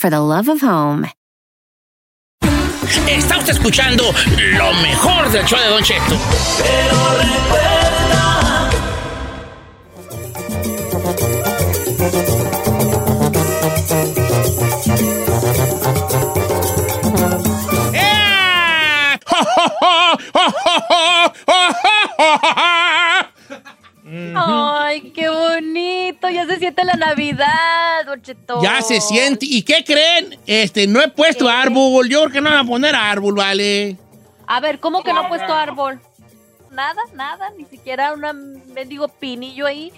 for the love of home. Está usted escuchando lo mejor del show de Don Cheto. ¡Eh! ¡Jo, jo, jo! ¡Jo, jo, jo! ¡Jo, jo, jo! Ay, qué bonito. Ya se siente la Navidad, Don Cheto. Ya se siente. ¿Y qué creen? Este, no he puesto ¿Qué? árbol. Yo creo que no van a poner árbol, vale. A ver, ¿cómo que no ha puesto árbol? Nada, nada, ni siquiera un mendigo pinillo ahí.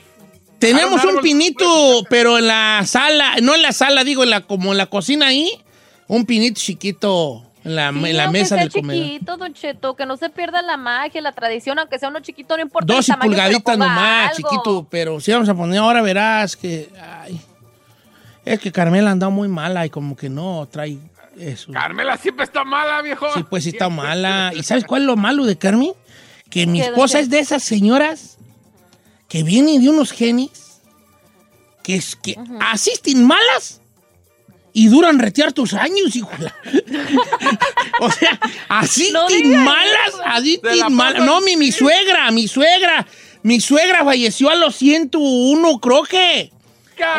Tenemos un pinito, pero en la sala, no en la sala, digo, en la, como en la cocina ahí, un pinito chiquito en la, Sí, en la aunque mesa del comedor. chiquito, Don Cheto, que no se pierda la magia, la tradición, aunque sea uno chiquito, no importa. el 12 tamaño, pulgaditas nomás, algo. chiquito, pero si vamos a poner ahora verás que, ay, es que Carmela anda muy mala y como que no trae eso. Carmela siempre está mala, viejo. Sí, pues sí está mala. ¿Y sabes cuál es lo malo de Carmen? Que mi ¿Qué, esposa es de esas señoras que vienen de unos genes que, es, que asisten malas y duran retear tus años, hijo. o sea, así No tin diga malas, eso. así tin malas. No, mi, mi suegra, mi suegra. Mi suegra falleció a los 101, creo que.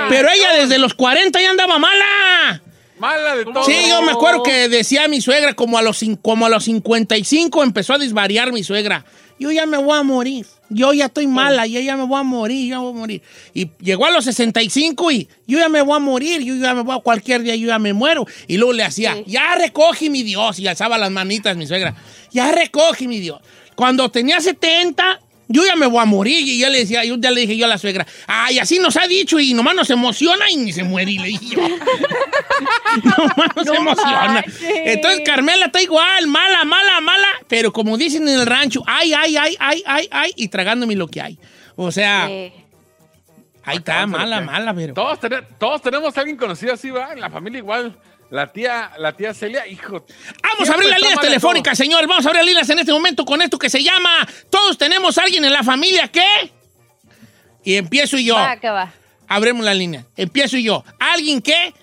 Pero ella desde los 40 ya andaba mala. Mala de todo. Sí, yo me acuerdo que decía mi suegra, como a los, como a los 55 empezó a disvariar mi suegra. Yo ya me voy a morir. Yo ya estoy mala, yo ya me voy a morir, yo voy a morir. Y llegó a los 65 y yo ya me voy a morir, yo ya me voy a cualquier día, yo ya me muero. Y luego le hacía, Sí. ya recoge mi Dios. Y alzaba las manitas mi suegra. Ya recoge mi Dios. Cuando tenía 70, yo ya me voy a morir. Y yo le decía, yo ya le dije yo a la suegra, ay, así nos ha dicho y nomás nos emociona y ni se muere. Y le dije yo. nos No emociona. manches. Entonces Carmela está igual, mala, mala, mala, pero como dicen en el rancho, ay, ay, ay, ay, ay, ay, y tragándome lo que hay. O sea, Eh, ahí está, mala, mala, pero. Todos, tene- todos tenemos a alguien conocido así, ¿va? En la familia igual. La tía, la tía Celia, hijo. Vamos a abrir las líneas telefónicas, señor. Vamos a abrir las líneas en este momento con esto que se llama Todos tenemos a alguien en la familia que. Y empiezo yo. va, que va. Abremos la línea. Empiezo yo. Alguien que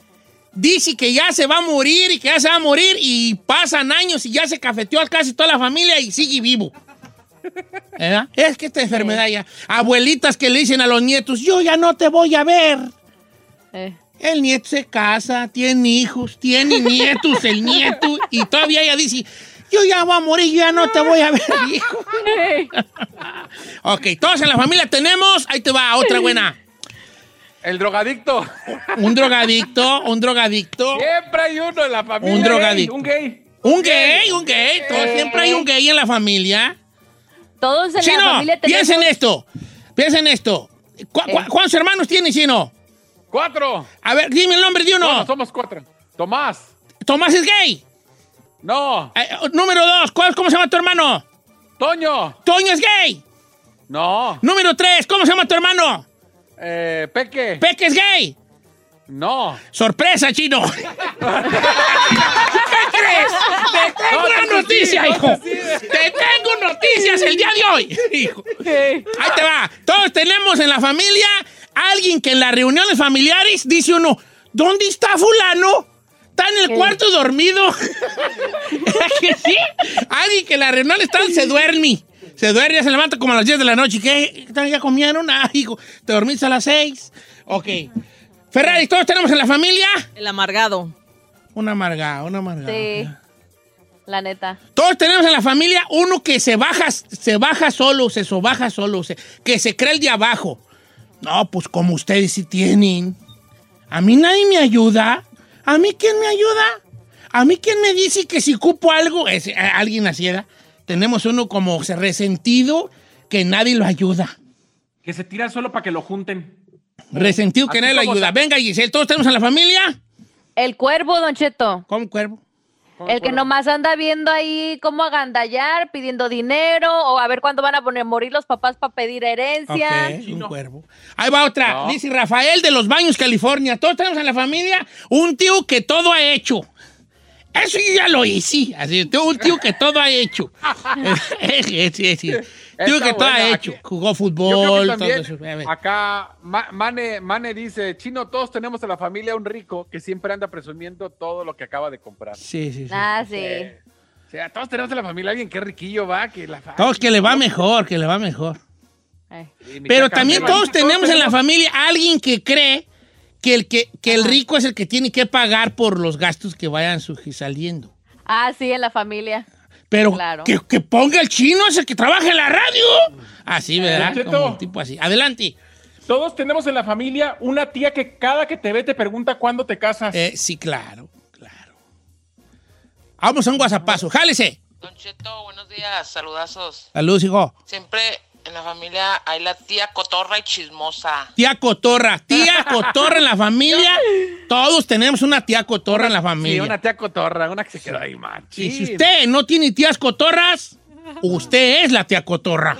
dice que ya se va a morir y que ya se va a morir y pasan años y ya se cafeteó a casi toda la familia y sigue vivo. ¿Verdad? Es que esta enfermedad ya. Abuelitas que le dicen a los nietos, yo ya no te voy a ver. Eh. El nieto se casa, tiene hijos, tiene nietos, el nieto, y todavía ella dice, yo ya voy a morir, yo ya no te voy a ver, hijo. ok, todos en la familia tenemos, ahí te va, otra buena. El drogadicto. Un drogadicto, un drogadicto, Siempre hay uno en la familia. Un gay, drogadicto. Un gay. un gay, un gay, todo- siempre hay un gay en la familia. Todos en Chino, la familia tenemos... piensa en esto, piensa en esto. ¿Cu- cu- Eh. ¿Cuántos hermanos tiene, Chino? Cuatro. A ver, dime el nombre de uno. Bueno, somos cuatro. Tomás. Tomás es gay. No. Eh, número dos, ¿cuál, ¿cómo se llama tu hermano? Toño. Toño es gay. No. Número tres, ¿cómo se llama tu hermano? Eh, Peque. Peque es gay. no. Sorpresa, chino. ¿Qué crees? Te tengo No, una sí, noticia, no, hijo. sí. Te tengo noticias el día de hoy, hijo. Ahí te va. Todos tenemos en la familia alguien que en las reuniones familiares dice uno, ¿dónde está fulano? Está en el cuarto dormido. ¿Verdad que sí? Alguien que en la reunión está, se duerme. Se duerme, ya se levanta como a las 10 de la noche. ¿Qué? ¿Ya comieron? Ah, hijo, ¿te dormiste a las 6? Ok. Ferrari, ¿todos tenemos en la familia? El amargado. Una amargada, una amargada. Sí. La neta. Todos tenemos en la familia uno que se baja, se baja solo, se sobaja solo, se- que se cree el de abajo. No, pues como ustedes sí tienen. A mí nadie me ayuda. ¿A mí quién me ayuda? ¿A mí quién me dice que si ocupo algo? Es, eh, alguien así era. Tenemos uno como se- resentido que nadie lo ayuda. Que se tira solo para que lo junten. Resentido que Así nadie lo ayuda. Venga, Giselle, ¿todos tenemos en la familia? El cuervo, Don Cheto. ¿Cómo cuervo? El que nomás anda viendo ahí cómo agandallar, pidiendo dinero, o a ver cuándo van a poner morir los papás para pedir herencia. Un cuervo. Ahí va otra. Dice Rafael de Los Baños, California. Todos tenemos en la familia un tío que todo ha hecho. Eso yo ya lo hice. Así, tengo un tío que todo ha hecho. sí, sí, sí. Tío Está que todo ha hecho. aquí- Jugó Yo creo fútbol, que todo eso. Acá Ma- Mane, Mane dice, Chino, todos tenemos en la familia un rico que siempre anda presumiendo todo lo que acaba de comprar. Sí, sí, sí. Ah, sí. O sea, todos tenemos en la familia alguien que riquillo va, que la fa- Todos que le va mejor, que le va mejor. Eh. Pero también todos tenemos en la familia alguien que cree que el, que, que el rico es el que tiene que pagar por los gastos que vayan saliendo. Ah, sí, en la familia. Pero Claro. que, que ponga el chino, es el que trabaja en la radio. Así, ¿verdad? Don Cheto. Como un tipo así. Adelante. Todos tenemos en la familia una tía que cada que te ve te pregunta cuándo te casas. Eh, sí, claro, claro. Vamos a un guasapazo. Jálese. Don Cheto, buenos días, saludazos. Saludos, hijo. Siempre en la familia hay la tía cotorra y chismosa. Tía Cotorra. Tía Cotorra en la familia. Todos tenemos una tía Cotorra en la Sí, familia. una tía cotorra, una que se quedó ahí, machi. Y si usted no tiene tías cotorras, usted es la tía Cotorra.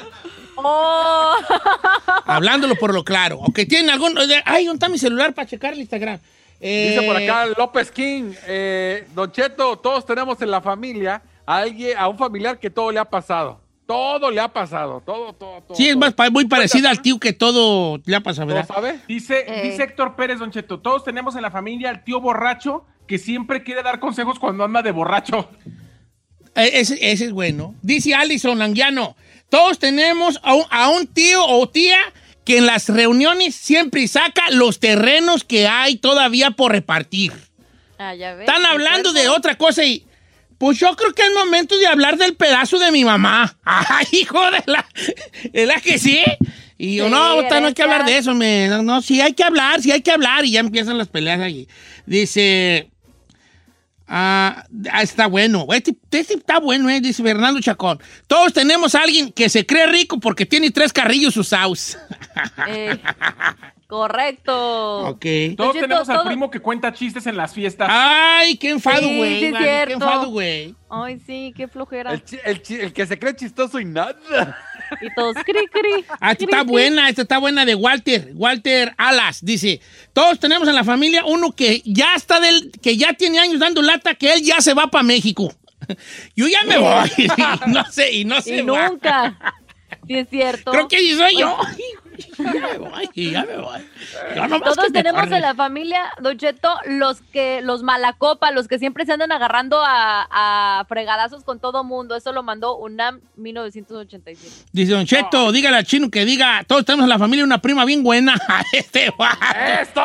Oh, Hablándolo por lo claro. O que tienen algún... Ay, ¿dónde está mi celular para checar el Instagram? Dice por Eh, acá López King, eh, Don Cheto, todos tenemos en la familia a alguien, a un familiar que todo le ha pasado. Todo le ha pasado, todo, todo, todo. Sí, es más, muy parecida al tío que todo le pasa, ¿Todo ¿verdad? sabe? Dice, Eh. dice Héctor Pérez, Don Cheto, todos tenemos en la familia al tío borracho que siempre quiere dar consejos cuando anda de borracho. Eh, Ese, ese es bueno. Dice Alison Languiano, todos tenemos a un, a un tío o tía que en las reuniones siempre saca los terrenos que hay todavía por repartir. ah, ya ves. Están hablando de otra cosa y... Pues yo creo que es momento de hablar del pedazo de mi mamá. ¡Ay, hijo de la... ¿Es la que sí? Y yo, Sí, no, no hay que hablar de eso, me, no, no, sí hay que hablar, sí hay que hablar. Y ya empiezan las peleas allí. Dice... Ah, ah, está bueno. Este, este está bueno, eh, dice Fernando Chacón. Todos tenemos a alguien que se cree rico porque tiene tres carrillos usados. Eh, correcto. ok. Todos Cheto, tenemos al todo- primo que cuenta chistes en las fiestas. Ay, qué enfado, Sí, güey. sí es vale, qué cierto. enfado, güey. Ay, sí, qué flojera. El, que se cree chistoso y nada. Y todos cri, cri. Ah, esta cri, está cri. buena, esta está buena de Walter, Walter Alas, dice, todos tenemos en la familia uno que ya está del, que ya tiene años dando lata, que él ya se va para México. Yo ya me voy, y no sé, y no sé. Y nunca. Sí, es cierto. Creo que sí soy yo. Ya me voy, ya me voy. Todos tenemos en la familia, Don Cheto, los que, los malacopa, los que siempre se andan agarrando a, a fregadazos con todo mundo. Eso lo mandó UNAM 1987. Dice Don Cheto, dígale al chino que diga, todos tenemos en la familia una prima bien buena. este vato. ¡Esto!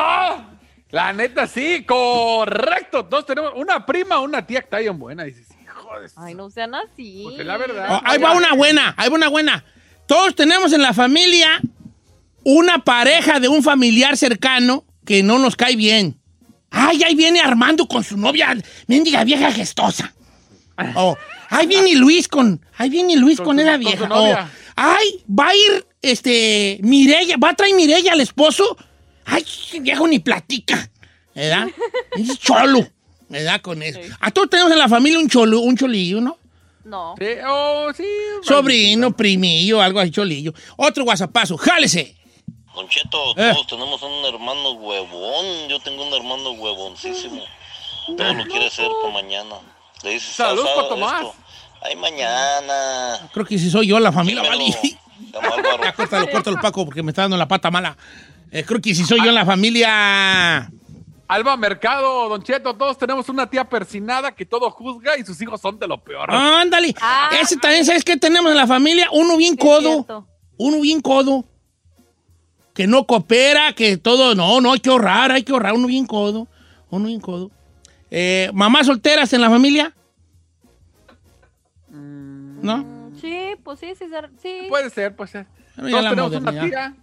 La neta, sí, correcto. Todos tenemos una prima, una tía que está bien buena. Dices, hijo de... su- Ay, no sean así. Pues es la verdad. Oh, ahí va una buena, ahí va una buena. Todos tenemos en la familia una pareja de un familiar cercano que no nos cae bien. Ay, ahí viene Armando con su novia, mendiga vieja gestosa. Oh, ahí viene Luis con, ahí viene Luis con, Con esa con su vieja. novia. Oh, ay, va a ir, este, Mirella, va a traer Mirella al esposo. Ay, viejo ni platica, ¿verdad? Es cholo, ¿verdad? Con eso. A todos tenemos en la familia un cholo, un cholillo, ¿no? No. Sí, oh, sí. Sobrino, primillo, algo así, cholillo. Otro guasapazo, jálese. Don Cheto, Eh. todos tenemos un hermano huevón. Yo tengo un hermano huevoncísimo. Todo lo quiere hacer para mañana. Le dices, Salud, "Sal, sal, Tomás". esto. Ay, mañana. Creo que si soy yo, la familia vale. Ya, córtalo, córtalo, Paco, porque me está dando la pata mala. Eh, creo que si soy yo en la familia. Alba Mercado, Don Cheto, todos tenemos una tía persinada que todo juzga y sus hijos son de lo peor. Ándale. Ah. Ese también, ¿sabes qué tenemos en la familia? Uno bien codo. Uno bien codo. Que no coopera, que todo. No, no, hay que ahorrar, hay que ahorrar. Uno bien codo. Uno bien codo. Eh, ¿Mamás solteras en la familia? ¿no? Sí, pues sí, sí, sí. Puede ser, puede ser. Bueno, ya Todos la tenemos una tía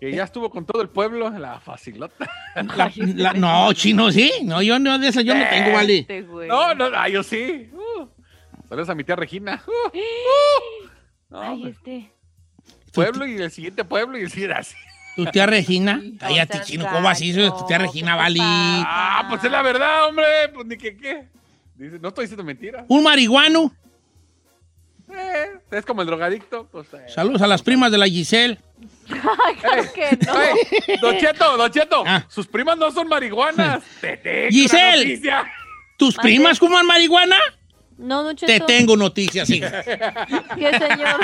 que ya estuvo con todo el pueblo, la facilota. La- la- no, chino, sí. No, yo no de esa yo no tengo, vale. Este. No, no, ah, yo sí. Uh, saludos a mi tía Regina. Uh, uh. No, Ay, este. Pueblo y el siguiente pueblo y el siguiente así. Tu tía Regina. Cállate, chino, ¿cómo así? Tu tía Regina, ¿qué vale. te pasa? Ah, pues es la verdad, hombre. Pues ni que qué. Dice, no estoy diciendo mentiras. Un marihuano. Eh, es como el drogadicto. Pues, eh. Saludos a las primas de la Giselle. Ay, claro que no. Ey, Don Cheto, Don Cheto, Ah. sus primas no son marihuanas. Te tengo Giselle. ¿Tus primas fuman marihuana? No, Don Te Cheto. tengo noticias, sí. ¿Qué, señor?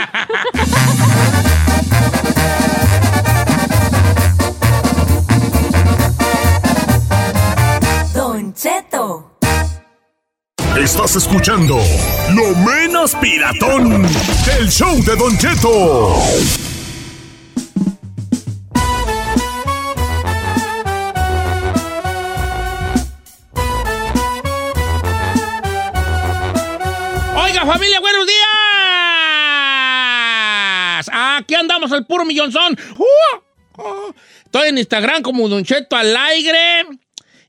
Don Cheto. Estás escuchando lo menos piratón del show de Don Cheto. Oiga, familia, buenos días. Aquí andamos al puro millonzón. ¡Uh! ¡Uh! Estoy en Instagram como Don Cheto al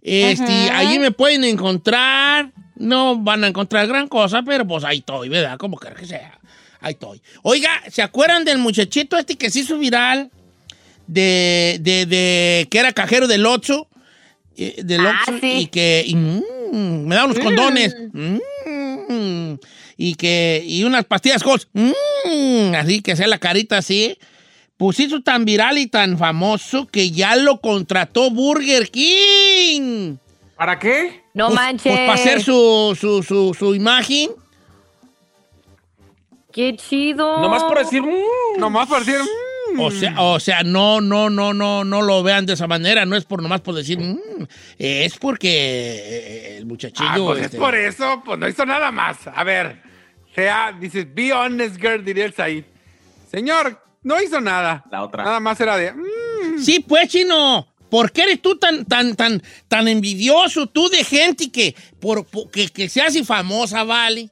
Este, allí me pueden encontrar. No van a encontrar gran cosa, pero pues ahí estoy, ¿verdad? Como quiera que sea. Ahí estoy. Oiga, ¿se acuerdan del muchachito este que se hizo viral? De, de, de que era cajero del Oxxo. eh, del Ah, Oxxo, sí. y que y, mm, me da unos condones. Mm, y que y unas pastillas Halls. Mm, así que sea la carita así. Pues hizo tan viral y tan famoso que ya lo contrató Burger King. ¿Para qué? No Pues- manches. Pues para hacer su, su, su, su imagen. Qué chido. Nomás por decir. mm, Nomás para decir. mm, O sea, o sea, no, no, no, no, no lo vean de esa manera. No es por nomás por decir, "Mm", es porque eh, el muchachillo. Ah, pues este, es por eso, pues no hizo nada más. A ver, sea, dices, be honest, girl, diría el Said. Señor, no hizo nada. La otra. Nada más era de. mm, Sí, pues, chino. ¿Por qué eres tú tan, tan, tan, tan envidioso tú de gente que, por, que, que se hace famosa, vale?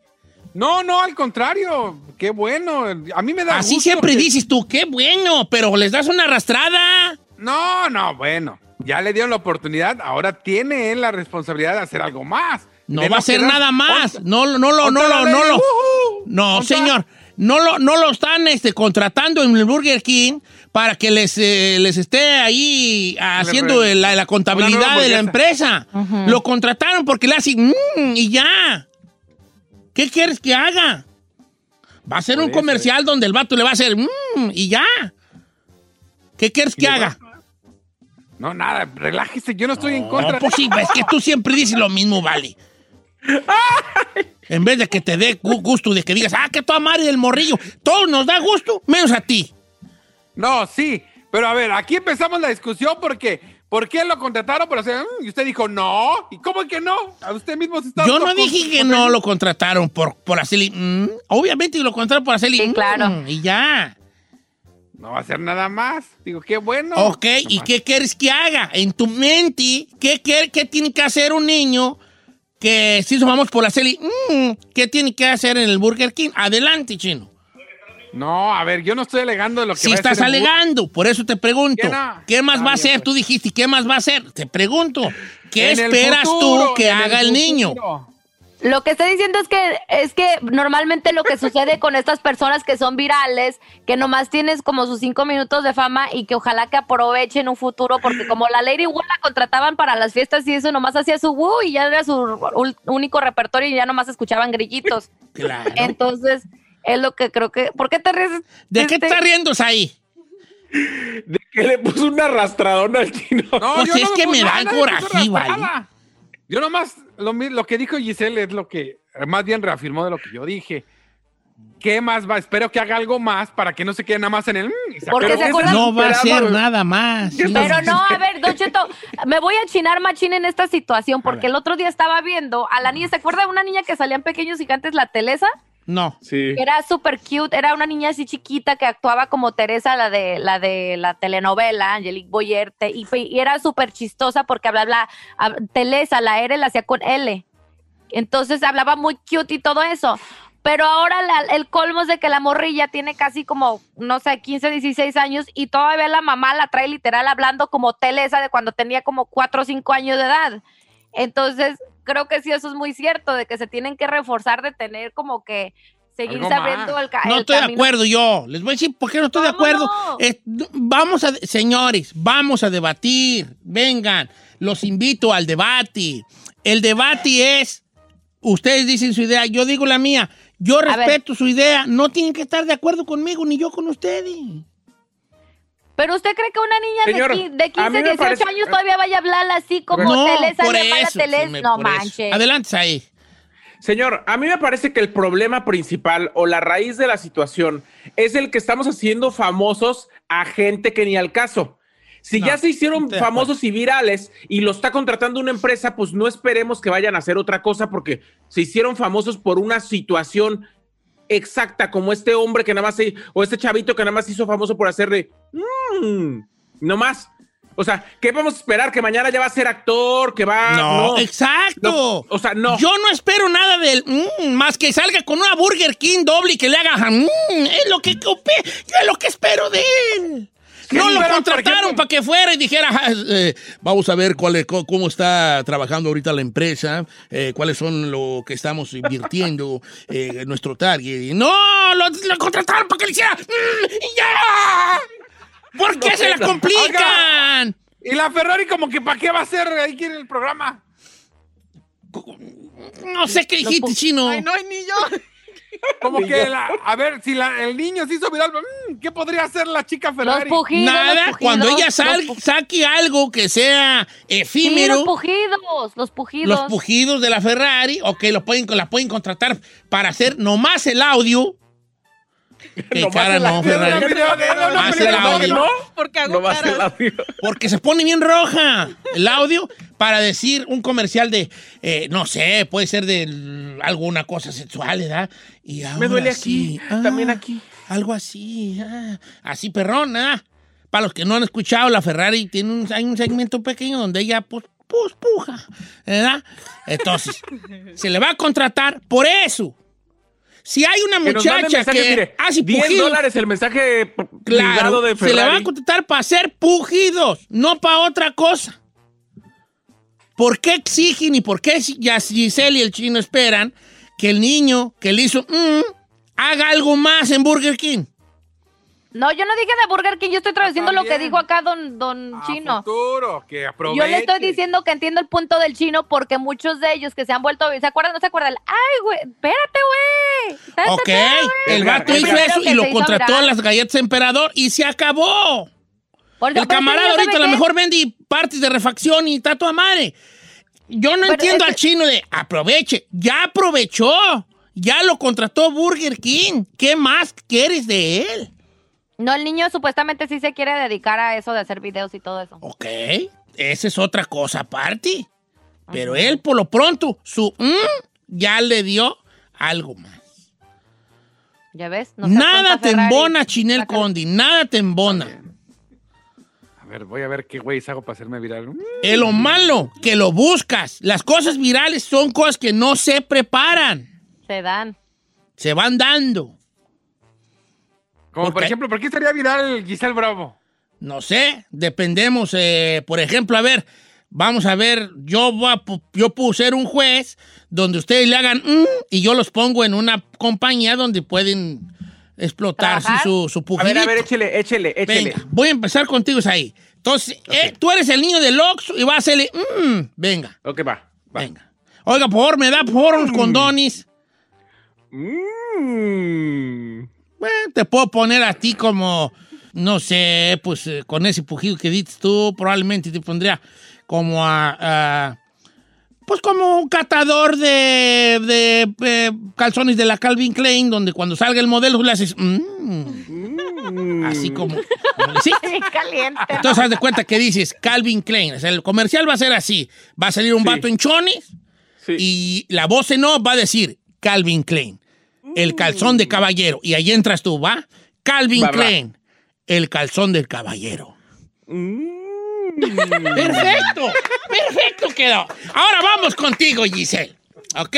No, no, al contrario. Qué bueno. A mí me da Así gusto siempre que- dices tú, qué bueno, pero les das una arrastrada. No, no, bueno. Ya le dieron la oportunidad. Ahora tiene él la responsabilidad de hacer algo más. No De va a hacer nada más. No, no lo, no lo, no lo. No, señor. No lo, no lo están este, contratando en el Burger King para que les, eh, les esté ahí haciendo la, la contabilidad de la empresa. Lo contrataron porque le hacen "Mm", y ya. ¿Qué quieres que haga? Va a ser un comercial donde el vato le va a hacer "Mm", y ya. ¿Qué quieres que haga? No, nada, relájese. Yo no estoy en contra. No, pues sí, es que tú siempre dices lo mismo, vale. En vez de que te dé gu- gusto de que digas, ah, que toda madre del morrillo. Todo nos da gusto, menos a ti. No, sí. Pero a ver, aquí empezamos la discusión porque. ¿Por qué lo contrataron por hacer? mm, Y usted dijo, no. ¿Y cómo que no? A usted mismo se está. Yo no dije que no lo contrataron por, por hacerle. mm. Obviamente lo contrataron por hacerle. Sí, mm, claro. Y ya. No va a hacer nada más. Digo, qué bueno. Ok, ¿y Nomás. qué quieres que haga? En tu mente, ¿qué, qué, qué tiene que hacer un niño que si vamos por hacerle. mm, ¿Qué tiene que hacer en el Burger King? Adelante, chino. No, a ver, yo no estoy alegando de lo que Si va a estás alegando, por eso te pregunto, ¿Qué más Está va a hacer? pues. Tú dijiste, ¿qué más va a hacer? Te pregunto, ¿qué En el esperas futuro, tú que haga el, niño? Lo que estoy diciendo es que es que normalmente lo que sucede con estas personas que son virales, que nomás tienes como sus cinco minutos de fama y que ojalá que aprovechen un futuro, porque como la Lady Wu la contrataban para las fiestas y eso nomás hacía su Wu y ya era su único repertorio y ya nomás escuchaban grillitos. Claro. Entonces, es lo que creo que. ¿Por qué te ríes? ¿De qué Este- te estás riendo ahí? De que le puso una arrastradona al chino. No, Pues yo es no que me da nada, coraje, yo no puse ¿vale? Yo nomás, lo, lo que dijo Giselle es lo que más bien reafirmó de lo que yo dije. ¿Qué más va? Espero que haga algo más para que no se quede nada más en el... mm, Porque acabe. se acuerdan- No va a esperando. nada más. ¿Qué Pero no, a ver, Don Cheto, me voy a chinar machín en esta situación porque el otro día estaba viendo a la niña, ¿se acuerda de una niña que salían pequeños gigantes, la Telesa? No. Sí. Era súper cute, era una niña así chiquita que actuaba como Teresa, la de la de la telenovela, Angelique Boyer, te- y, y era súper chistosa porque hablaba, hab- Telesa, la R la hacía con L. Entonces hablaba muy cute y todo eso. Pero ahora la- el colmo es de que la morrilla tiene casi como, no sé, 15, 16 años y todavía la mamá la trae literal hablando como Telesa de cuando tenía como 4 o 5 años de edad. Entonces, creo que sí, eso es muy cierto, de que se tienen que reforzar de tener como que seguir sabiendo el, ca- No el estoy de acuerdo yo. Les voy a decir por qué no estoy de ¿Cómo acuerdo. no? Eh, vamos a, señores, vamos a debatir. Vengan, los invito al debate. El debate es, ustedes dicen su idea, yo digo la mía. Yo respeto su idea. No tienen que estar de acuerdo conmigo ni yo con ustedes. Pero usted cree que una niña Señor, de, qui- de a 15, mí me 18 parece- años todavía vaya a hablar así como no, por llamada eso. Teles? sí, me- No por eso. manches. Adelante, ahí. Señor, a mí me parece que el problema principal o la raíz de la situación es el que estamos haciendo famosos a gente que ni al caso. Si No, ya se hicieron famosos y virales y lo está contratando una empresa, pues no esperemos que vayan a hacer otra cosa porque se hicieron famosos por una situación exacta como este hombre que nada más se- o este chavito que nada más se hizo famoso por hacerle mmm, no más. O sea, ¿qué vamos a esperar? Que mañana ya va a ser actor, que va No, exacto. No, o sea, no. Yo no espero nada del mm, más que salga con una Burger King doble y que le haga mm, es lo que copé, yo es lo que espero de él. ¿Qué No lo contrataron para que fuera y dijera, "Ah, eh, vamos a ver cuál es- cómo está trabajando ahorita la empresa, eh, cuáles son lo que estamos invirtiendo eh, en nuestro target. Y No, lo, lo contrataron para que le hiciera, "Mm, y ¡ya! ¿Por qué se la complican? Y la Ferrari como que ¿para qué va a ser ahí en el programa? No sé qué dijiste, chino. Ay, no hay niño. Como que, la- a ver, si la- el niño se hizo viral, mm, ¿qué podría hacer la chica Los Ferrari? pujidos. Nada, los pujidos, cuando ella sal- saque algo que sea Sí, efímero, los pujidos, los pujidos. los pujidos de la Ferrari, ok, los pueden, la pueden contratar para hacer nomás el audio. Nomás cara el no. Ferrari. Más el audio. no. Porque hago No caras. audio. Porque se pone bien roja el audio para decir un comercial de, eh, no sé, puede ser de alguna cosa sexual, ¿verdad? Y ahora Me duele sí, aquí, también aquí. Algo así, ah, así perrón, ¿ah? Para los que no han escuchado, la Ferrari tiene un, hay un segmento pequeño donde ella, pues, pues, puja, ¿verdad? Entonces, se le va a contratar por eso. Si hay una Que muchacha mensajes, que mire, hace 10 pujidos, dólares el mensaje Claro, de se le va a contratar para hacer pujidos, no para otra cosa. ¿Por qué exigen y por qué Giselle y el chino esperan que el niño que le hizo mm, haga algo más en Burger King? No, yo no dije de Burger King, yo estoy traduciendo lo que dijo acá don, don A Chino. futuro, que aproveche. Yo le estoy diciendo que entiendo el punto del chino porque muchos de ellos que se han vuelto, ¿se acuerdan? ¿No se acuerdan? Ay, güey, espérate, güey. Espérate, Ok, el vato hizo eso y lo contrató a las galletas Emperador y se acabó. El camarada ahorita a lo mejor vende partes de refacción y está toda madre. Yo no Pero entiendo es al chino de aproveche. Ya aprovechó. Ya lo contrató Burger King. ¿Qué más quieres de él? No, el niño supuestamente sí se quiere dedicar a eso de hacer videos y todo eso. Ok, esa es otra cosa aparte. Pero él, por lo pronto, su mm, ya le dio algo más. ¿Ya ves? Nada te Ferrari. embona, Chinel. Condi. Nada te embona. A ver, voy a ver qué güey hago para hacerme viral. Es lo malo, que lo buscas. Las cosas virales son cosas que no se preparan. Se dan. Se van dando. Como ¿Por ejemplo, ¿por qué estaría viral Giselle Bravo? No sé, dependemos. eh, por ejemplo, a ver, vamos a ver, yo, voy a yo puedo ser un juez donde ustedes le hagan mm, y yo los pongo en una compañía donde pueden explotar sí, su, su A ver, a ver, échele, échele, échele. Venga, voy a empezar contigo, ahí. Entonces, eh, tú eres el niño del Oxxo y vas a hacerle, mm, venga, Ok, va. va. venga. Oiga, por favor, me da por favor unos condones. Mm. Bueno, te puedo poner a ti como, no sé, pues eh, con ese pujido que dices tú, probablemente te pondría como a, a- pues como un catador de, de, eh, calzones de la Calvin Klein, donde cuando salga el modelo le haces, mm, así como, sí. Bien caliente. Entonces haz de cuenta que dices Calvin Klein, o sea, el comercial va a ser así, va a salir un Sí. vato en chones Sí. y la voz en off va a decir Calvin Klein, el calzón de caballero. Y ahí entras tú, ¿va? Calvin Va, va. Klein, el calzón del caballero. Perfecto, perfecto quedó. Ahora vamos contigo, Giselle, ¿ok?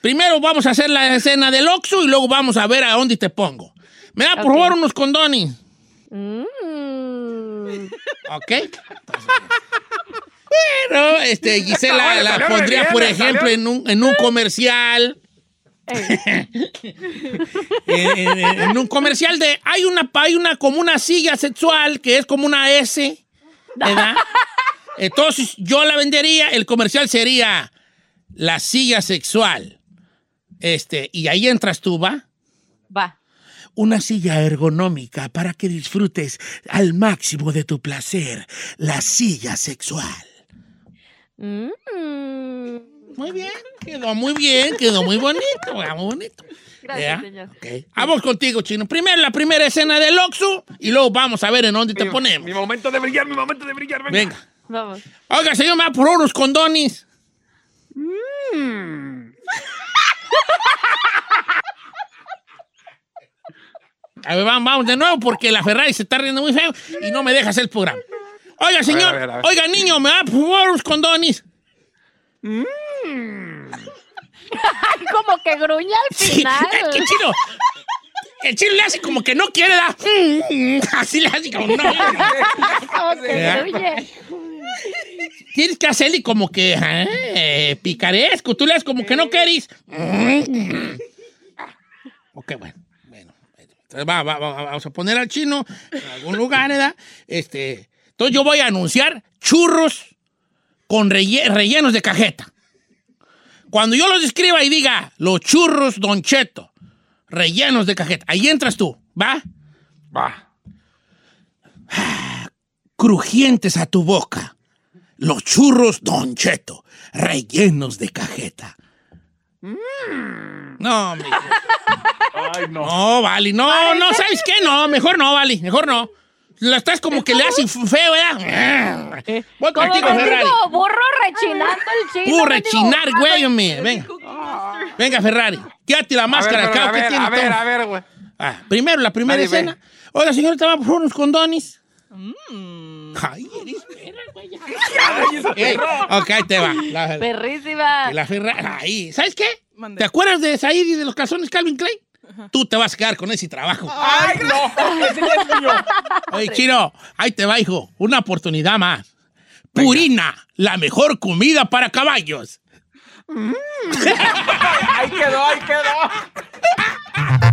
Primero vamos a hacer la escena del Oxxo y luego vamos a ver a dónde te pongo. Me da, por favor, unos condones. Mm. ¿Ok? Bueno, este, Gisela Bueno, la pondría, bien, por ejemplo, en un, en un comercial. En- en un comercial de. Hay una, hay una como una silla sexual que es como una S. ¿Verdad? Entonces, yo la vendería. El comercial sería la silla sexual. Este, y ahí entras tú, ¿va? Va. Una silla ergonómica para que disfrutes al máximo de tu placer. La silla sexual. Mm. Muy bien, quedó muy bien, quedó muy bonito, ah, muy bonito. Gracias, señor. Ok. Vamos contigo, Chino. Primero la primera escena del Oxxo y luego vamos a ver en dónde te ponemos. Mi momento de brillar, mi momento de brillar. Venga. Venga. Vamos. Oiga, señor, me va por unos condones. A ver, vamos, vamos de nuevo porque la Ferrari se está riendo muy feo y no me deja hacer el programa. Oiga, señor, a ver, a ver. oiga, niño, me va por unos condones. Como que gruñe al Sí, final. es que el chino, el chino le hace como que no quiere dar. Así le hace como no. Como que gruñe. Tienes que hacerle como que eh, picaresco. Tú le haces como que no querís. Ok, bueno. bueno. Entonces va, va, va, vamos a poner al chino en algún lugar, ¿verdad? Este, entonces yo voy a anunciar churros con relle- rellenos de cajeta. Cuando yo los describa y diga los churros Don Cheto, rellenos de cajeta, ahí entras tú, ¿va? Va. crujientes a tu boca. Los churros Don Cheto, rellenos de cajeta. No, mijo. Ay, no. No, Vali, no, no, ¿sabes qué? No, mejor no, Vali, mejor no. La estás como que le haces feo, ¿verdad? Voy Como contigo, Ferrari. burro rechinando el chino. Mendigo. rechinar, güey, hombre. Venga. Venga, Ferrari. Quédate la A ver, máscara acá. a ¿qué ver, tiene a ver, a ver, güey. Ah, primero, la primera Vale, ve. escena. Oiga, señorita, va por unos condones. Ay, eres perra, güey. ya. Ey, ok, ahí te va. La, Perrísima. la Ferrari. Ahí. ¿Sabes qué? ¿Te acuerdas de Said y de los calzones Calvin Klein? Tú te vas a quedar con ese trabajo. Ay, no. Ese ya es mío. Oye, Chino, ahí te va, hijo. Una oportunidad más. Purina, la mejor comida para caballos. Ahí quedó, ahí quedó.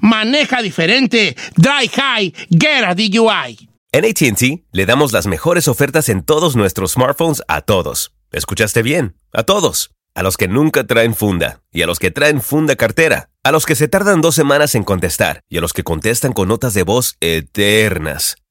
maneja diferente. Dry high, get a DUI. En ATT le damos las mejores ofertas en todos nuestros smartphones a todos. ¿Escuchaste bien? A todos. A los que nunca traen funda y a los que traen funda cartera. A los que se tardan dos semanas en contestar y a los que contestan con notas de voz eternas.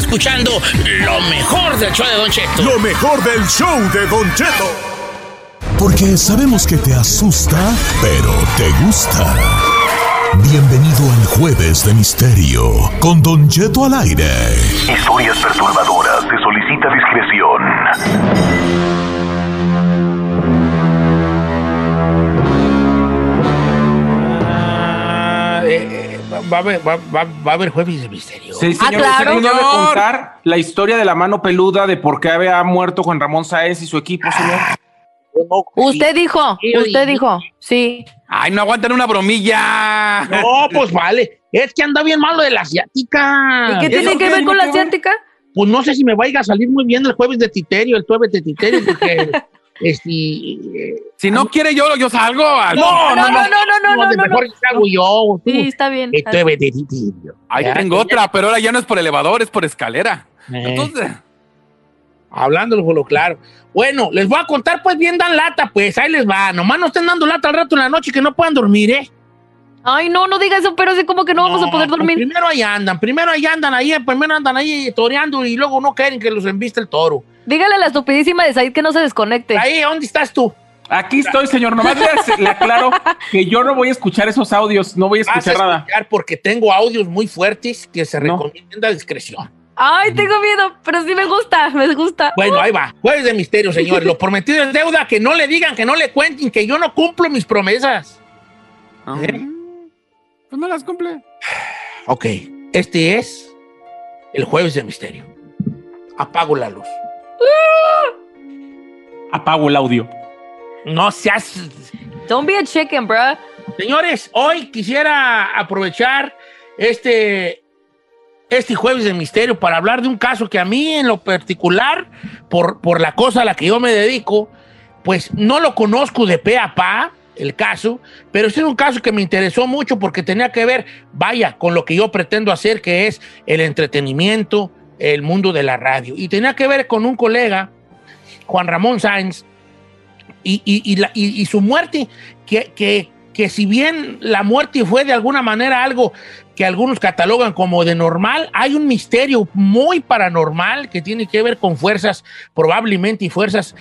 Escuchando lo mejor del show de Don Cheto. Lo mejor del show de Don Cheto. Porque sabemos que te asusta, pero te gusta. Bienvenido al Jueves de Misterio con Don Cheto al aire. Historias perturbadoras. Se solicita discreción. Va, a haber, va, va- va a haber jueves de misterio. Sí, señor, usted terminó de contar la historia de la mano peluda de por qué había muerto Juan Ramón Sáez y su equipo, señor. Usted dijo, usted dijo, sí. Ay, no aguantan una bromilla. No, pues vale. Es que anda bien malo de la asiática. ¿Y qué tiene que ver con la asiática? Pues no sé si me vaya a salir muy bien el jueves de Titerio, el jueves de Titerio, porque. este, eh, Si no quiere yo, yo salgo. al- No, no, no, no, no, no, mejor yo. tú. Sí, está bien. Ahí tengo otra, pero ahora ya no es por elevador, es por escalera. Eh, Entonces, hablándolo por lo claro. Bueno, les voy a contar, pues bien dan lata, pues ahí les va. Nomás no estén dando lata al rato en la noche que no puedan dormir, ¿eh? Ay, no, no diga eso, pero sí como que no, vamos a poder pues dormir. primero ahí andan, primero ahí andan, ahí, primero andan ahí toreando y luego no quieren que los embiste el toro. Dígale a la estupidísima de Said que no se desconecte. Ahí, ¿dónde estás tú? Aquí estoy, señor. Nomás le, le aclaro que yo no voy a escuchar esos audios, no voy a Vas a escuchar nada. porque tengo audios muy fuertes que se No. recomienda discreción. Ay, tengo miedo, pero sí me gusta, me gusta. Bueno, ahí va. Jueves de misterio, señores. Lo prometido es deuda. Que no le digan, que no le cuenten, que yo no cumplo mis promesas. ah, ¿Eh? pues no las cumple. Ok. Este es el jueves de misterio. Apago la luz. Apago el audio. No seas. Don't be a chicken, bruh. Señores, hoy quisiera aprovechar este, este jueves de misterio para hablar de un caso que a mí en lo particular, por, por la cosa a la que yo me dedico, pues no lo conozco de pe a pa, el caso, pero es un caso que me interesó mucho porque tenía que ver, vaya, con lo que yo pretendo hacer, que es el entretenimiento, el mundo de la radio. Y tenía que ver con un colega, Juan Ramón Sáenz, y, y- su muerte, que, que- que si bien la muerte fue de alguna manera algo que algunos catalogan como de normal, hay un misterio muy paranormal que tiene que ver con fuerzas, probablemente, y fuerzas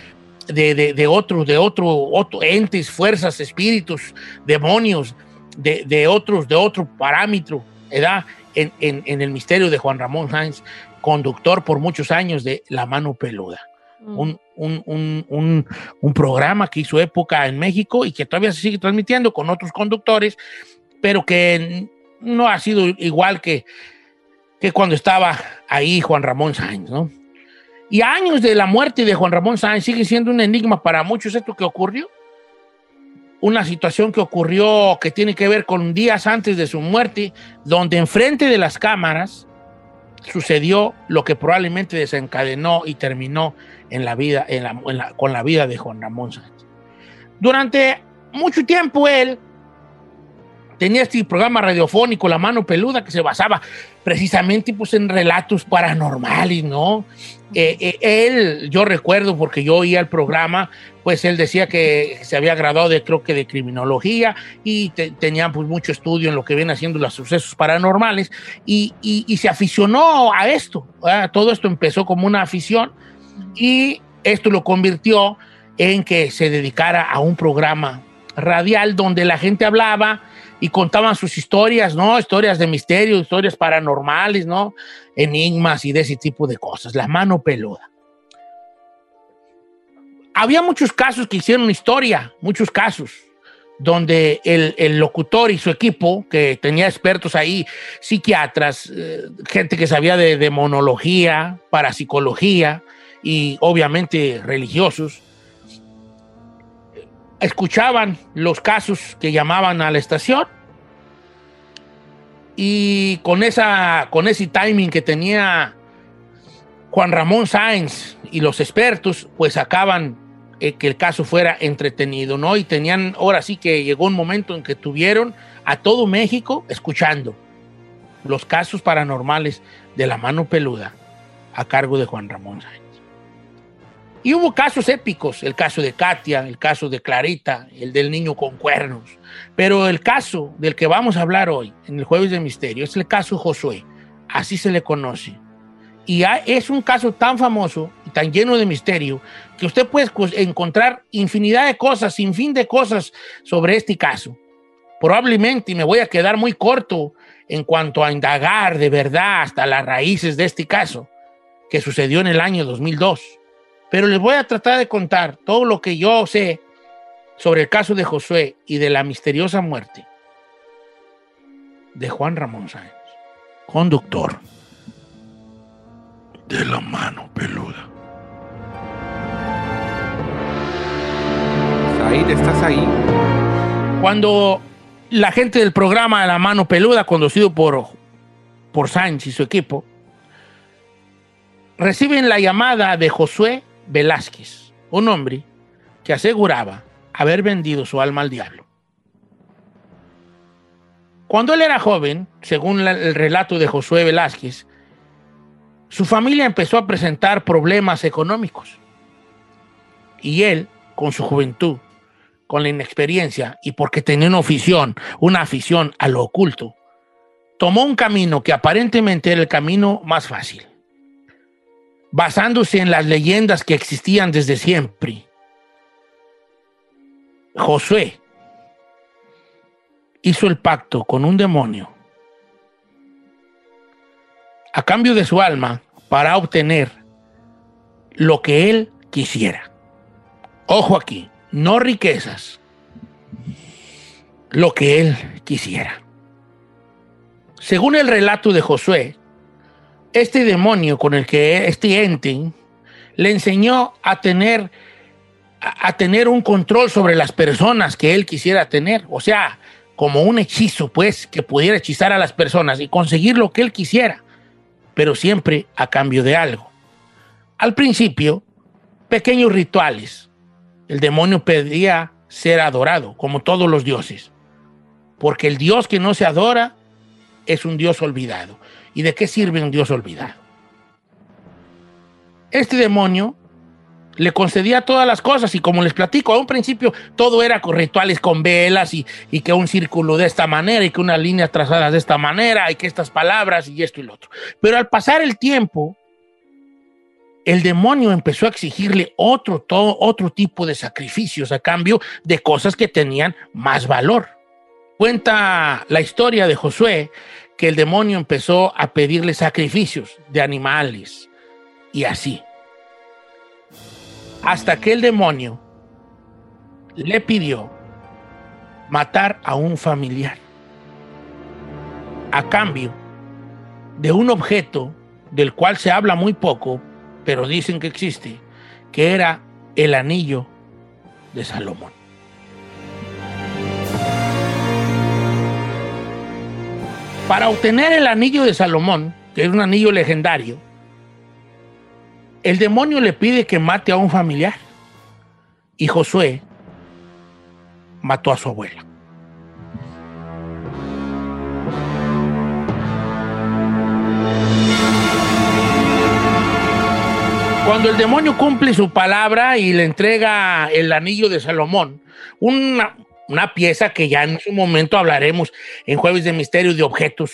de, de, de otros, de otro, otro entes, fuerzas, espíritus, demonios, de, de otros, de otro parámetro, ¿verdad? En, en- en el misterio de Juan Ramón Sáenz, conductor por muchos años de La Mano Peluda un, un- un- un- programa que hizo época en México y que todavía se sigue transmitiendo con otros conductores, pero que no ha sido igual que, que cuando estaba ahí Juan Ramón Sáenz, ¿no? Y años de la muerte de Juan Ramón Sáenz sigue siendo un enigma para muchos esto que ocurrió. Una situación que ocurrió que tiene que ver con días antes de su muerte, donde enfrente de las cámaras sucedió lo que probablemente desencadenó y terminó en la vida, en la- en la- con la vida de Juan Ramón Sánchez. Durante mucho tiempo él tenía este programa radiofónico, La Mano Peluda, que se basaba precisamente pues, en relatos paranormales, ¿no? Eh, eh, él, yo recuerdo, porque yo oía el programa, pues él decía que se había graduado de, creo que de criminología y te- tenía pues mucho estudio en lo que viene haciendo los sucesos paranormales y, y- y se aficionó a esto. ¿verdad? Todo esto empezó como una afición y esto lo convirtió en que se dedicara a un programa radial donde la gente hablaba y contaban sus historias, ¿no? Historias de misterio, historias paranormales, ¿no? Enigmas y de ese tipo de cosas. La mano peluda. Había muchos casos que hicieron historia, muchos casos, donde el, locutor y su equipo, que tenía expertos ahí, psiquiatras, eh, gente que sabía de demonología, parapsicología y obviamente religiosos, escuchaban los casos que llamaban a la estación y con, esa, con ese timing que tenía Juan Ramón Sáenz y los expertos, pues sacaban eh, que el caso fuera entretenido, ¿no? Y tenían, ahora sí que llegó un momento en que tuvieron a todo México escuchando los casos paranormales de la mano peluda a cargo de Juan Ramón Sáenz. Y hubo casos épicos, el caso de Katia, el caso de Clarita, el del niño con cuernos. Pero el caso del que vamos a hablar hoy, en el Jueves de Misterio, es el caso Josué. Así se le conoce. Y es un caso tan famoso y tan lleno de misterio que usted puede encontrar infinidad de cosas, sin fin de cosas sobre este caso. Probablemente, y me voy a quedar muy corto en cuanto a indagar de verdad hasta las raíces de este caso, que sucedió en el año 2002 pero les voy a tratar de contar todo lo que yo sé sobre el caso de Josué y de la misteriosa muerte de Juan Ramón Sáenz, conductor de la mano peluda. Ahí estás ahí. Cuando la gente del programa de la mano peluda, conducido por, por Sánchez y su equipo, reciben la llamada de Josué Velázquez, un hombre que aseguraba haber vendido su alma al diablo. Cuando él era joven, según el relato de Josué Velázquez, su familia empezó a presentar problemas económicos. Y él, con su juventud, con la inexperiencia y porque tenía una afición, una afición a lo oculto, tomó un camino que aparentemente era el camino más fácil basándose en las leyendas que existían desde siempre. Josué hizo el pacto con un demonio a cambio de su alma para obtener lo que él quisiera. Ojo aquí, no riquezas, lo que él quisiera. Según el relato de Josué, este demonio con el que este ente le enseñó a tener, a, tener un control sobre las personas que él quisiera tener. O sea, como un hechizo, pues, que pudiera hechizar a las personas y conseguir lo que él quisiera, pero siempre a cambio de algo. Al principio, pequeños rituales. El demonio pedía ser adorado, como todos los dioses, porque el Dios que no se adora es un Dios olvidado. ¿Y de qué sirve un Dios olvidado? Este demonio le concedía todas las cosas y como les platico, a un principio todo era con rituales con velas y, y, que un círculo de esta manera y que una línea trazada de esta manera y que estas palabras y esto y lo otro. Pero al pasar el tiempo, el demonio empezó a exigirle otro, todo, otro tipo de sacrificios a cambio de cosas que tenían más valor. Cuenta la historia de Josué que el demonio empezó a pedirle sacrificios de animales y así. Hasta que el demonio le pidió matar a un familiar a cambio de un objeto del cual se habla muy poco, pero dicen que existe, que era el anillo de Salomón. Para obtener el anillo de Salomón, que es un anillo legendario, el demonio le pide que mate a un familiar. Y Josué mató a su abuela. Cuando el demonio cumple su palabra y le entrega el anillo de Salomón, una, una pieza que ya en su momento hablaremos en Jueves de Misterio de objetos,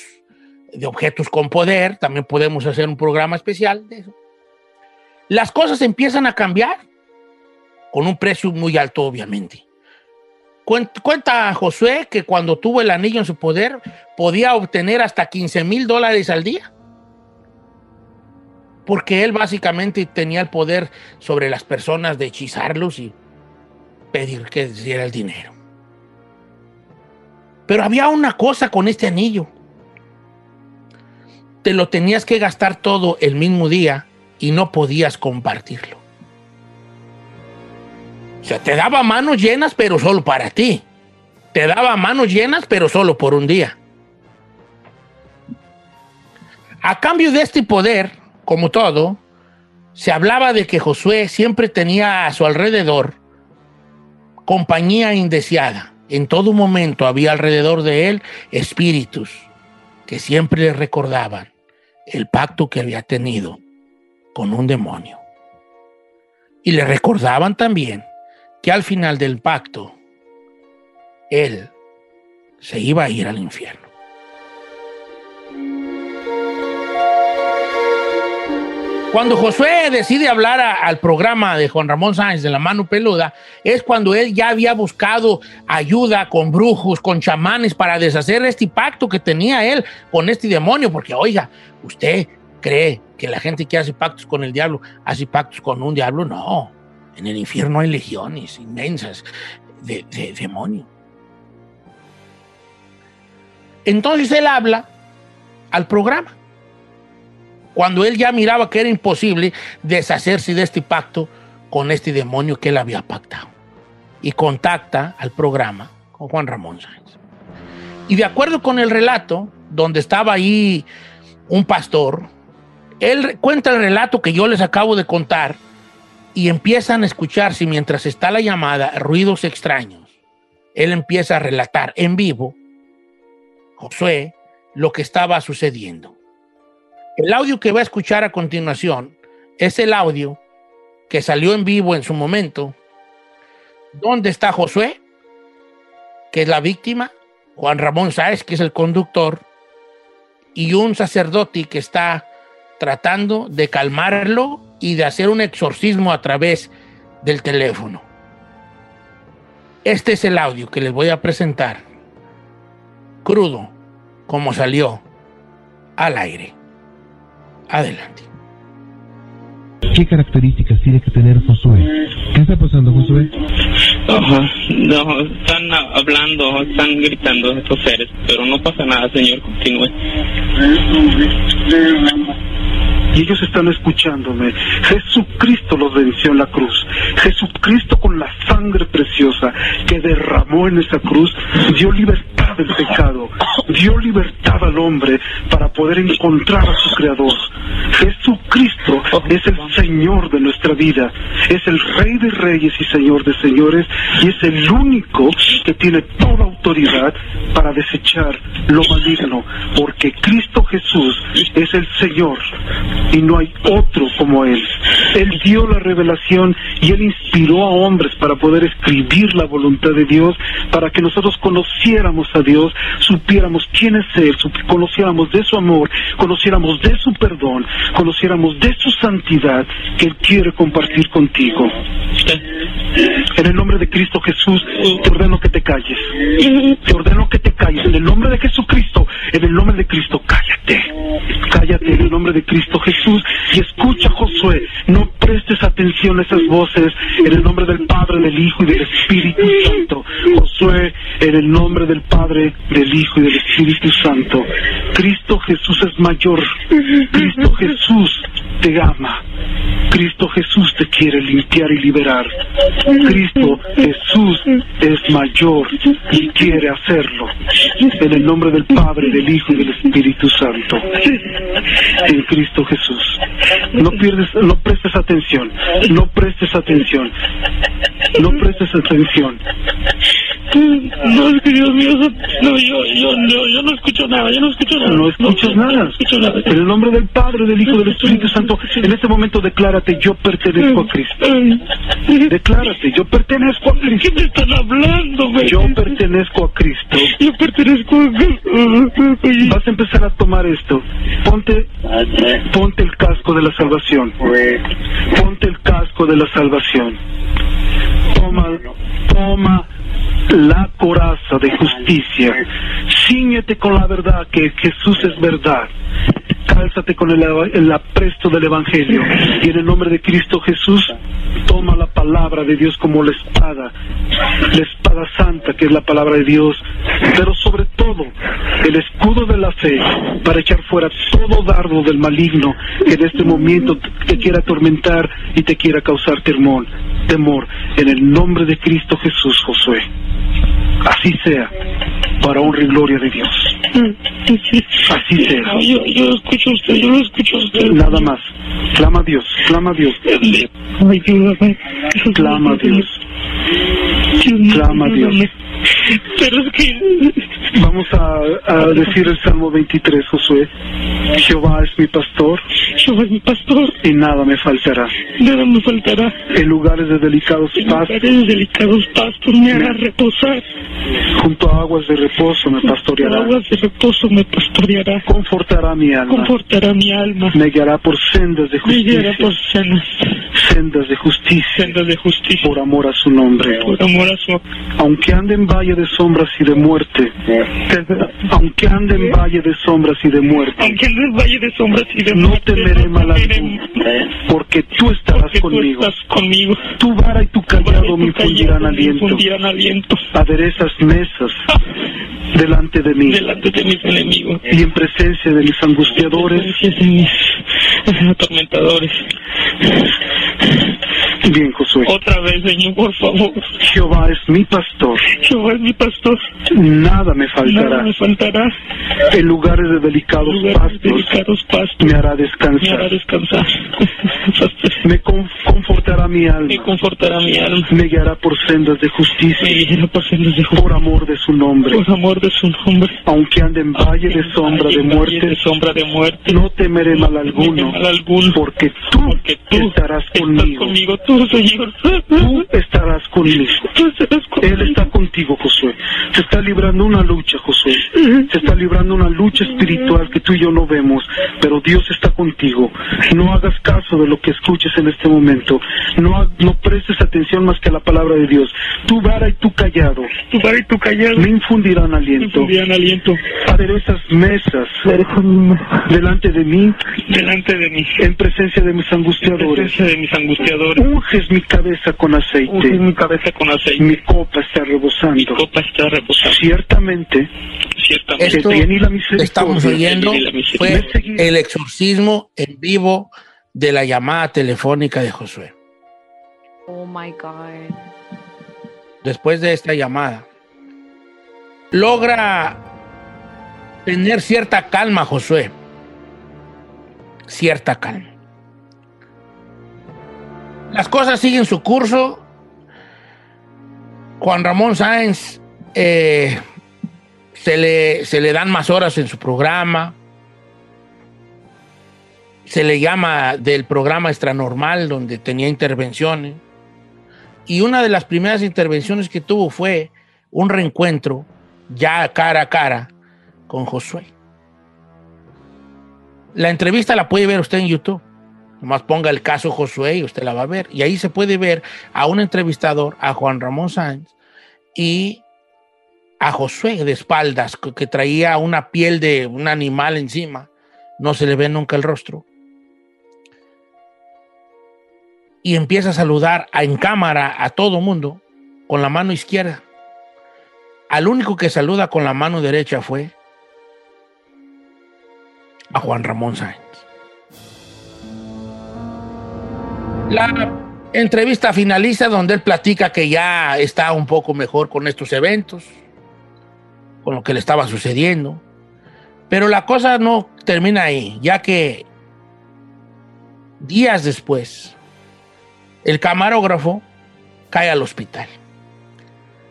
de objetos con poder. También podemos hacer un programa especial de eso. Las cosas empiezan a cambiar con un precio muy alto, obviamente. Cuen- Cuenta Josué que cuando tuvo el anillo en su poder podía obtener hasta 15 mil dólares al día. Porque él básicamente tenía el poder sobre las personas de hechizarlos y pedir que diera el dinero. Pero había una cosa con este anillo. Te lo tenías que gastar todo el mismo día y no podías compartirlo. O sea, te daba manos llenas, pero solo para ti. Te daba manos llenas, pero solo por un día. A cambio de este poder, como todo, se hablaba de que Josué siempre tenía a su alrededor compañía indeseada. En todo momento había alrededor de él espíritus que siempre le recordaban el pacto que había tenido con un demonio. Y le recordaban también que al final del pacto, él se iba a ir al infierno. Cuando Josué decide hablar al programa de Juan Ramón Sáenz de la mano peluda, es cuando él ya había buscado ayuda con brujos, con chamanes para deshacer este pacto que tenía él con este demonio, porque oiga, usted cree que la gente que hace pactos con el diablo hace pactos con un diablo, no. En el infierno hay legiones inmensas de, de demonios. Entonces él habla al programa. Cuando él ya miraba que era imposible deshacerse de este pacto con este demonio que él había pactado. Y contacta al programa con Juan Ramón Sáenz. Y de acuerdo con el relato, donde estaba ahí un pastor, él cuenta el relato que yo les acabo de contar y empiezan a escucharse mientras está la llamada ruidos extraños. Él empieza a relatar en vivo, Josué, lo que estaba sucediendo. El audio que va a escuchar a continuación es el audio que salió en vivo en su momento, donde está Josué, que es la víctima, Juan Ramón Sáez, que es el conductor, y un sacerdote que está tratando de calmarlo y de hacer un exorcismo a través del teléfono. Este es el audio que les voy a presentar, crudo, como salió al aire. Adelante. ¿Qué características tiene que tener Josué? ¿Qué está pasando, Josué? Ajá, no, están hablando, están gritando estos seres, pero no pasa nada, señor, continúe. Y ellos están escuchándome. Jesucristo los venció en la cruz. Jesucristo con la sangre preciosa que derramó en esa cruz dio libertad del pecado, dio libertad al hombre para poder encontrar a su Creador. Jesucristo es el Señor de nuestra vida, es el Rey de Reyes y Señor de Señores y es el único que tiene toda autoridad para desechar lo maligno, porque Cristo Jesús es el Señor y no hay otro como Él. Él dio la revelación y Él inspiró a hombres para poder escribir la voluntad de Dios, para que nosotros conociéramos a Dios, supiéramos quién es Él, conociéramos de su amor, conociéramos de su perdón, conociéramos de su santidad que Él quiere compartir contigo. En el nombre de Cristo Jesús, te ordeno que te calles. Te ordeno que te calles. En el nombre de Jesucristo, en el nombre de Cristo, cállate. Cállate en el nombre de Cristo Jesús y escucha, Josué. No prestes atención a esas voces. En el nombre del Padre, del Hijo y del Espíritu Santo. Josué, en el nombre del Padre, del Hijo y del Espíritu Santo. Cristo Jesús es mayor. Cristo Jesús te ama. Cristo Jesús te quiere limpiar y liberar. Cristo Jesús es mayor y quiere hacerlo. En el nombre del Padre, del Hijo y del Espíritu Santo. En Cristo Jesús. No pierdes, no prestes atención. No prestes atención. No prestes atención. No, es que Dios mío, no, yo, yo, yo, yo no escucho nada, yo no escucho nada. No escuchas nada. En el nombre del Padre, del Hijo del Espíritu Santo, en este momento declárate, yo pertenezco a Cristo. Declárate, yo pertenezco a Cristo. ¿Qué me están hablando, güey? Yo pertenezco a Cristo. Yo pertenezco a Vas a empezar a tomar esto. Ponte, ponte el casco de la salvación. Ponte el casco de la salvación. Toma, toma, la coraza de justicia. Cíñete con la verdad que Jesús es verdad. Cálzate con el, el apresto del Evangelio. Y en el nombre de Cristo Jesús, toma la palabra de Dios como la espada. La espada santa que es la palabra de Dios. Pero sobre todo, el escudo de la fe para echar fuera todo dardo del maligno que en este momento te quiera atormentar y te quiera causar temor. Temor. En el nombre de Cristo Jesús, Josué. Así sea, para honra y gloria de Dios. Así sea. Yo, yo lo escucho a usted, yo lo escucho a usted. Nada más. Clama a Dios, clama a Dios. Ayúdame. Clama a Dios. Clama a Dios. Pero es que Vamos a, a decir el Salmo 23, Josué. Jehová es mi pastor. Jehová es mi pastor. Y nada me faltará. nada me faltará. En lugares de delicados En pastos, lugares de delicados pastos me hará reposar. junto a aguas de reposo me pastoreará. Aguas de reposo me pastoreará. Confortará mi alma. Confortará mi alma. Me guiará por sendas de Me guiará justicia. por sendas, Sendas de justicia. sendas de justicia. Por amor a su nombre. Por amor a su Aunque ande en valle de sombras y de muerte. Aunque ande en valle de sombras y de muerte. Aunque en el valle de sombras y de No muerte, temeré mal alguno, porque tú estarás porque tú conmigo. estás conmigo. Tu vara y tu callado me infundirán aliento. aliento. Aderezas mesas delante de mí. Delante de mis enemigos. Y en presencia de mis angustiadores. De mis atormentadores. Bien, Josué. Otra vez, Señor, por favor. Jehová es mi pastor. Jehová es mi pastor. Nada me faltará. me faltará. En lugares de delicados Lugares pastos delicados pastos. me hará Me hará descansar. Me confortará mi Me alma. confortará mi alma. Me guiará por sendas de Me justicia. guiará por sendas de Por justicia. amor de su nombre. Por amor de su nombre. Aunque ande en valle de sombra de Valle de muerte. sombra de muerte. No temeré mal alguno. mal alguno. Porque tú Porque tú estarás conmigo. conmigo, tú, Señor. Tú estarás conmigo. Tú estarás conmigo. Él está contigo, Josué. Se está librando una lucha, Josué. Se está librando una lucha espiritual que tú y yo no vemos, pero Dios está contigo. No hagas caso de lo que escuches en este momento. No, no prestes atención más que a la palabra de Dios. Tu vara y tu callado Tu vara y tu callado. me infundirán Me aliento. infundían aliento. Aderezas mesas delante de mí Delante de mí. en presencia de mis angustiadores. Presencia de mis angustiadores. Unges mi cabeza con aceite. mi cabeza con aceite. Mi copa está Mi rebosando. copa está reposando. Ciertamente, Ciertamente. Esto y la que estamos misericordia oyendo misericordia. fue el exorcismo en vivo de la llamada telefónica de Josué. Oh my God. Después de esta llamada, logra tener cierta calma, Josué. Cierta calma. Las cosas siguen su curso. Juan Ramón Sáenz eh, se, le, se le dan más horas en su programa. Se le llama del programa extranormal, donde tenía intervenciones. Y una de las primeras intervenciones que tuvo fue un reencuentro ya cara a cara con Josué. La entrevista la puede ver usted en YouTube. Nomás ponga el caso Josué y usted la va a ver. Y ahí se puede ver a un entrevistador, a Juan Ramón Sáenz, y a Josué de espaldas, que, traía una piel de un animal encima. No se le ve nunca el rostro. Y empieza a saludar a- en cámara a todo mundo con la mano izquierda. Al único que saluda con la mano derecha fue a Juan Ramón Sáenz. La entrevista finaliza donde él platica que ya está un poco mejor con estos eventos, con lo que le estaba sucediendo. Pero la cosa no termina ahí, ya que días después, el camarógrafo cae al hospital.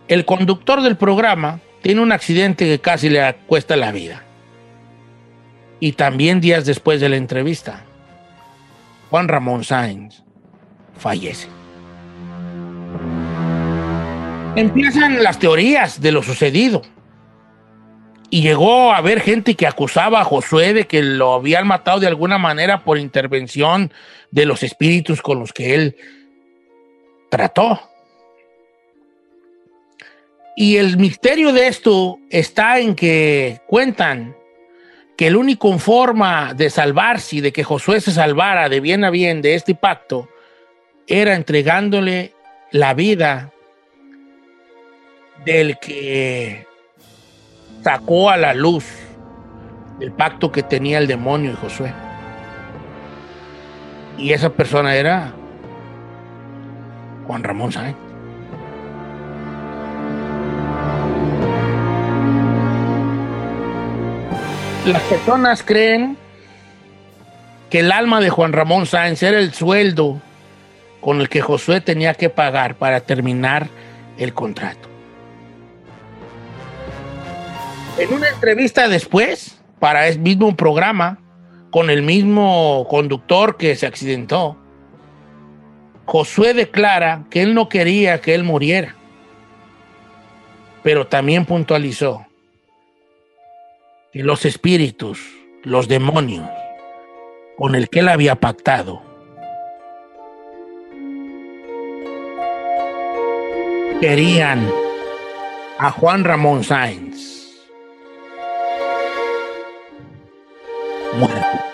El conductor del programa tiene un accidente que casi le cuesta la vida. Y también días después de la entrevista, Juan Ramón Sáenz fallece. Empiezan las teorías de lo sucedido. Y llegó a haber gente que acusaba a Josué de que lo habían matado de alguna manera por intervención de los espíritus con los que él trató. Y el misterio de esto está en que cuentan que el único forma de salvarse y de que Josué se salvara de bien a bien de este pacto era entregándole la vida del que sacó a la luz el pacto que tenía el demonio y Josué. Y esa persona era Juan Ramón Sáenz. Las personas creen que el alma de Juan Ramón Sáenz era el sueldo con el que Josué tenía que pagar para terminar el contrato. En una entrevista después, para el mismo programa, con el mismo conductor que se accidentó, Josué declara que él no quería que él muriera, pero también puntualizó que los espíritus, los demonios con el que él había pactado, querían a Juan Ramón Sáenz muerto.